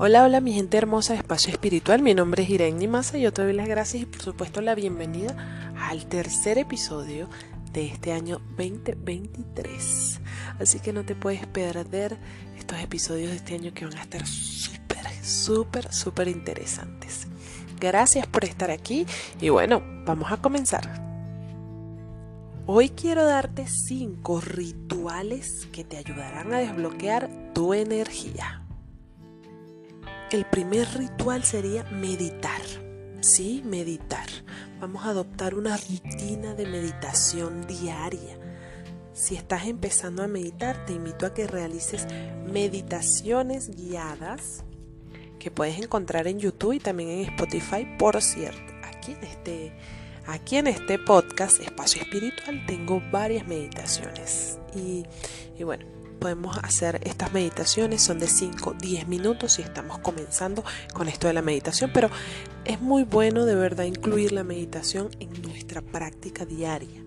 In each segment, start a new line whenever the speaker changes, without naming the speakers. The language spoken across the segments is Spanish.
Hola, hola mi gente hermosa de Espacio Espiritual, mi nombre es Irene Massa y yo te doy las gracias y por supuesto la bienvenida al tercer episodio de este año 2023. Así que no te puedes perder estos episodios de este año que van a estar súper, súper, súper interesantes. Gracias por estar aquí y bueno, vamos a comenzar. Hoy quiero darte 5 rituales que te ayudarán a desbloquear tu energía. El primer ritual sería meditar. Sí, meditar. Vamos a adoptar una rutina de meditación diaria. Si estás empezando a meditar, te invito a que realices meditaciones guiadas que puedes encontrar en YouTube y también en Spotify. Por cierto, aquí en este, aquí en este podcast, Espacio Espiritual, tengo varias meditaciones. Y, y bueno, podemos hacer estas meditaciones, son de 5, 10 minutos y estamos comenzando con esto de la meditación, pero es muy bueno de verdad incluir la meditación en nuestra práctica diaria.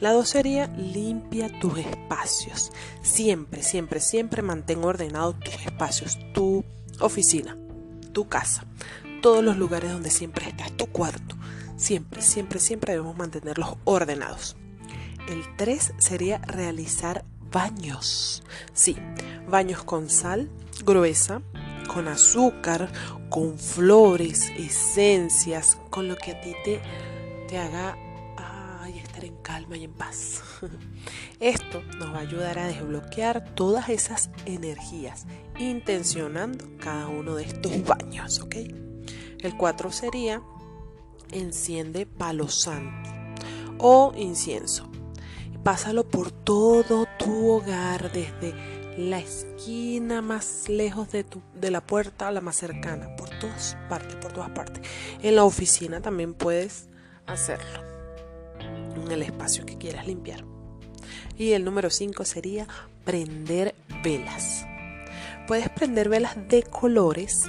La dos sería limpia tus espacios. Siempre, siempre, siempre mantén ordenados tus espacios, tu oficina, tu casa, todos los lugares donde siempre estás, tu cuarto. Siempre, siempre, siempre debemos mantenerlos ordenados. El 3 sería realizar baños. Sí, baños con sal gruesa, con azúcar, con flores, esencias, con lo que a ti te, te haga estar en calma y en paz. Esto nos va a ayudar a desbloquear todas esas energías, intencionando cada uno de estos baños, ¿ok? El 4 sería enciende palo santo o incienso pásalo por todo tu hogar, desde la esquina más lejos de, tu, de la puerta a la más cercana, por todas partes, por todas partes. En la oficina también puedes hacerlo, en el espacio que quieras limpiar. Y el número 5 sería prender velas. Puedes prender velas de colores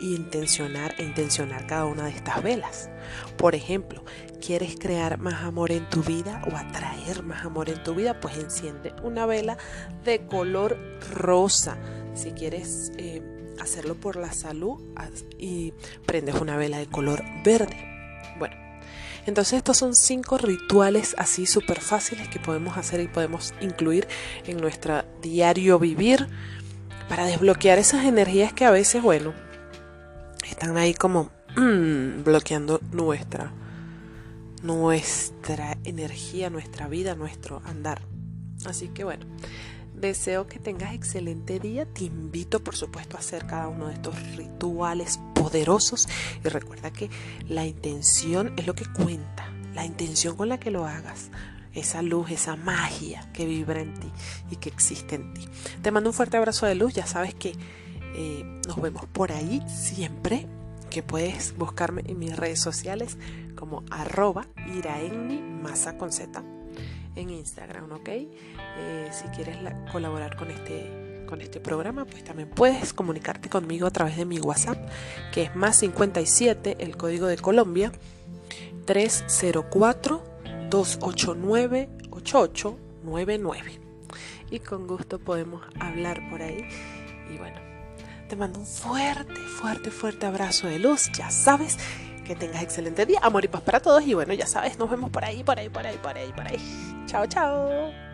y, intencionar, e intencionar cada una de estas velas. Por ejemplo, ¿quieres crear más amor en tu vida o atraer más amor en tu vida? Pues enciende una vela de color rosa. Si quieres eh, hacerlo por la salud y prendes una vela de color verde. Bueno, entonces estos son cinco rituales así súper fáciles que podemos hacer y podemos incluir en nuestro diario vivir para desbloquear esas energías que a veces, bueno, están ahí como mm, bloqueando nuestra, nuestra energía, nuestra vida, nuestro andar. Así que bueno, deseo que tengas excelente día. Te invito, por supuesto, a hacer cada uno de estos rituales poderosos. Y recuerda que la intención es lo que cuenta, la intención con la que lo hagas esa luz, esa magia que vibra en ti y que existe en ti. Te mando un fuerte abrazo de luz, ya sabes que eh, nos vemos por ahí siempre, que puedes buscarme en mis redes sociales como arroba iraenmi masa con z en Instagram, ¿ok? Eh, si quieres colaborar con este, con este programa, pues también puedes comunicarte conmigo a través de mi WhatsApp, que es más 57, el código de Colombia, 304 289-8899. Y con gusto podemos hablar por ahí. Y bueno, te mando un fuerte, fuerte, fuerte abrazo de luz. Ya sabes que tengas excelente día. Amor y paz para todos. Y bueno, ya sabes, nos vemos por ahí, por ahí, por ahí, por ahí, por ahí. Chao, chao.